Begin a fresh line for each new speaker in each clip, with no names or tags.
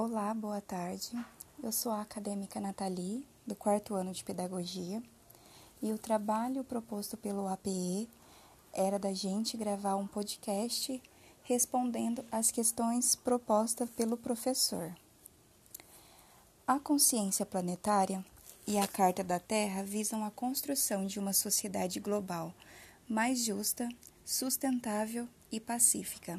Olá, boa tarde. Eu sou a acadêmica Nathalie, do quarto ano de Pedagogia, e o trabalho proposto pelo APE era da gente gravar um podcast respondendo às questões propostas pelo professor. A consciência planetária e a Carta da Terra visam a construção de uma sociedade global mais justa, sustentável e pacífica.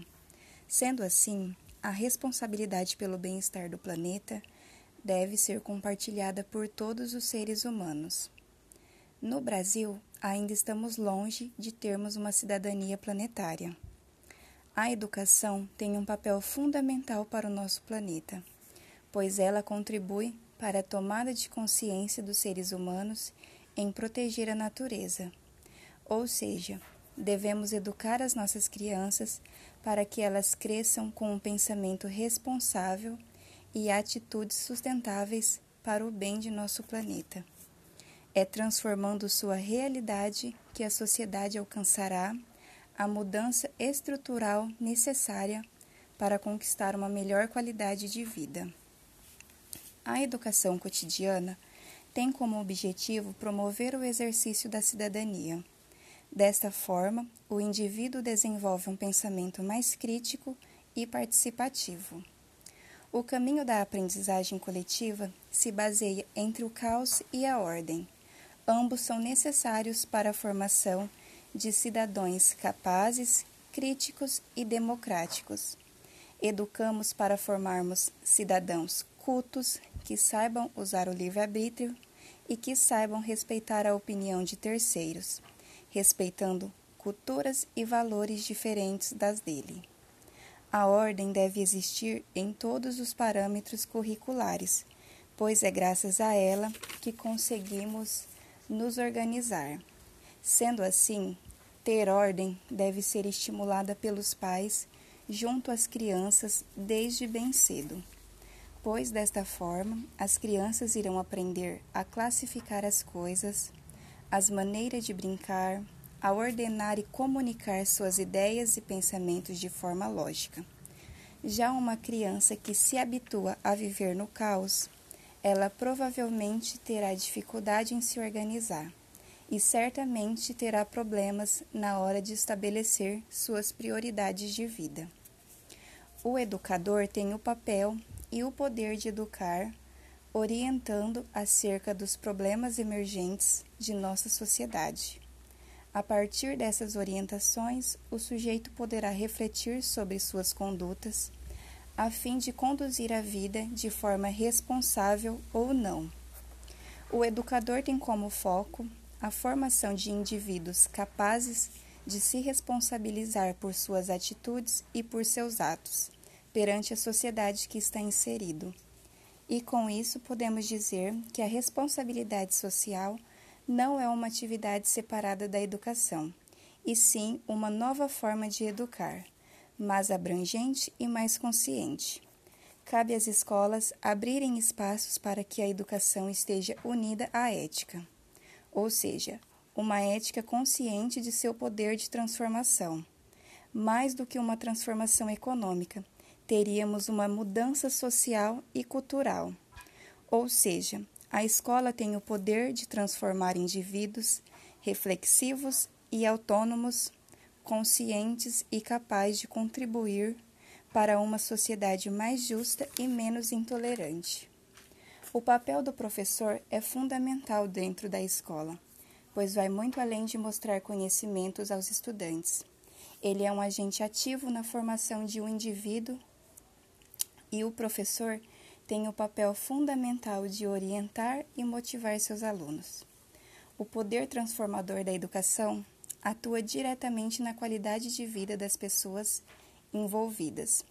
Sendo assim, a responsabilidade pelo bem-estar do planeta deve ser compartilhada por todos os seres humanos. No Brasil, ainda estamos longe de termos uma cidadania planetária. A educação tem um papel fundamental para o nosso planeta, pois ela contribui para a tomada de consciência dos seres humanos em proteger a natureza. Ou seja, devemos educar as nossas crianças para que elas cresçam com um pensamento responsável e atitudes sustentáveis para o bem de nosso planeta. É transformando sua realidade que a sociedade alcançará a mudança estrutural necessária para conquistar uma melhor qualidade de vida. A educação cotidiana tem como objetivo promover o exercício da cidadania Desta forma, o indivíduo desenvolve um pensamento mais crítico e participativo. O caminho da aprendizagem coletiva se baseia entre o caos e a ordem. Ambos são necessários para a formação de cidadãos capazes, críticos e democráticos. Educamos para formarmos cidadãos cultos que saibam usar o livre-arbítrio e que saibam respeitar a opinião de terceiros respeitando culturas e valores diferentes das dele. A ordem deve existir em todos os parâmetros curriculares, pois é graças a ela que conseguimos nos organizar. Sendo assim, ter ordem deve ser estimulada pelos pais junto às crianças desde bem cedo, pois desta forma as crianças irão aprender a classificar as coisas, as maneiras de brincar, a ordenar e comunicar suas ideias e pensamentos de forma lógica. Já uma criança que se habitua a viver no caos, ela provavelmente terá dificuldade em se organizar e certamente terá problemas na hora de estabelecer suas prioridades de vida. O educador tem o papel e o poder de educar orientando acerca dos problemas emergentes de nossa sociedade. A partir dessas orientações, o sujeito poderá refletir sobre suas condutas, a fim de conduzir a vida de forma responsável ou não. O educador tem como foco a formação de indivíduos capazes de se responsabilizar por suas atitudes e por seus atos perante a sociedade que está inserido. E com isso podemos dizer que a responsabilidade social não é uma atividade separada da educação, e sim uma nova forma de educar, mais abrangente e mais consciente. Cabe às escolas abrirem espaços para que a educação esteja unida à ética, ou seja, uma ética consciente de seu poder de transformação. Mais do que uma transformação econômica, teríamos uma mudança social e cultural. Ou seja, a escola tem o poder de transformar indivíduos reflexivos e autônomos, conscientes e capazes de contribuir para uma sociedade mais justa e menos intolerante. O papel do professor é fundamental dentro da escola, pois vai muito além de mostrar conhecimentos aos estudantes. Ele é um agente ativo na formação de um indivíduo e o professor tem o papel fundamental de orientar e motivar seus alunos. O poder transformador da educação atua diretamente na qualidade de vida das pessoas envolvidas,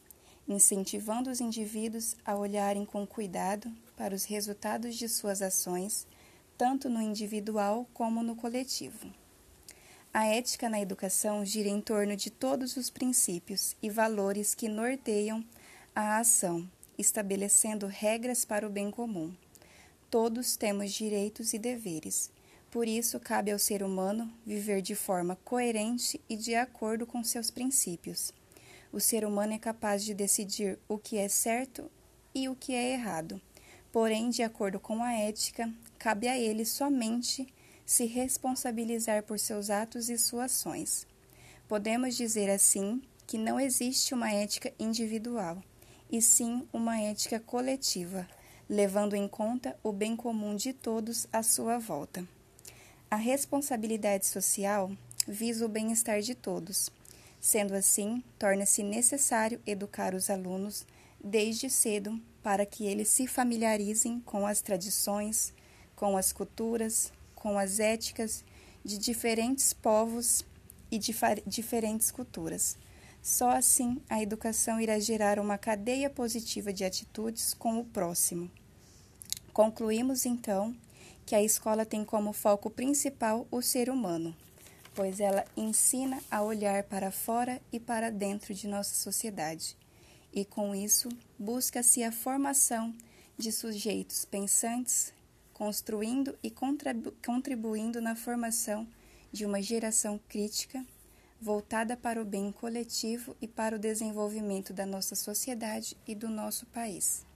incentivando os indivíduos a olharem com cuidado para os resultados de suas ações, tanto no individual como no coletivo. A ética na educação gira em torno de todos os princípios e valores que norteiam a ação, estabelecendo regras para o bem comum. Todos temos direitos e deveres. Por isso, cabe ao ser humano viver de forma coerente e de acordo com seus princípios. O ser humano é capaz de decidir o que é certo e o que é errado. Porém, de acordo com a ética, cabe a ele somente se responsabilizar por seus atos e suas ações. Podemos dizer assim que não existe uma ética individual, e sim uma ética coletiva, levando em conta o bem comum de todos à sua volta. A responsabilidade social visa o bem-estar de todos. Sendo assim, torna-se necessário educar os alunos desde cedo para que eles se familiarizem com as tradições, com as culturas, com as éticas de diferentes povos e de diferentes culturas. Só assim a educação irá gerar uma cadeia positiva de atitudes com o próximo. Concluímos então que a escola tem como foco principal o ser humano, pois ela ensina a olhar para fora e para dentro de nossa sociedade, e com isso busca-se a formação de sujeitos pensantes, construindo e contribuindo na formação de uma geração crítica voltada para o bem coletivo e para o desenvolvimento da nossa sociedade e do nosso país.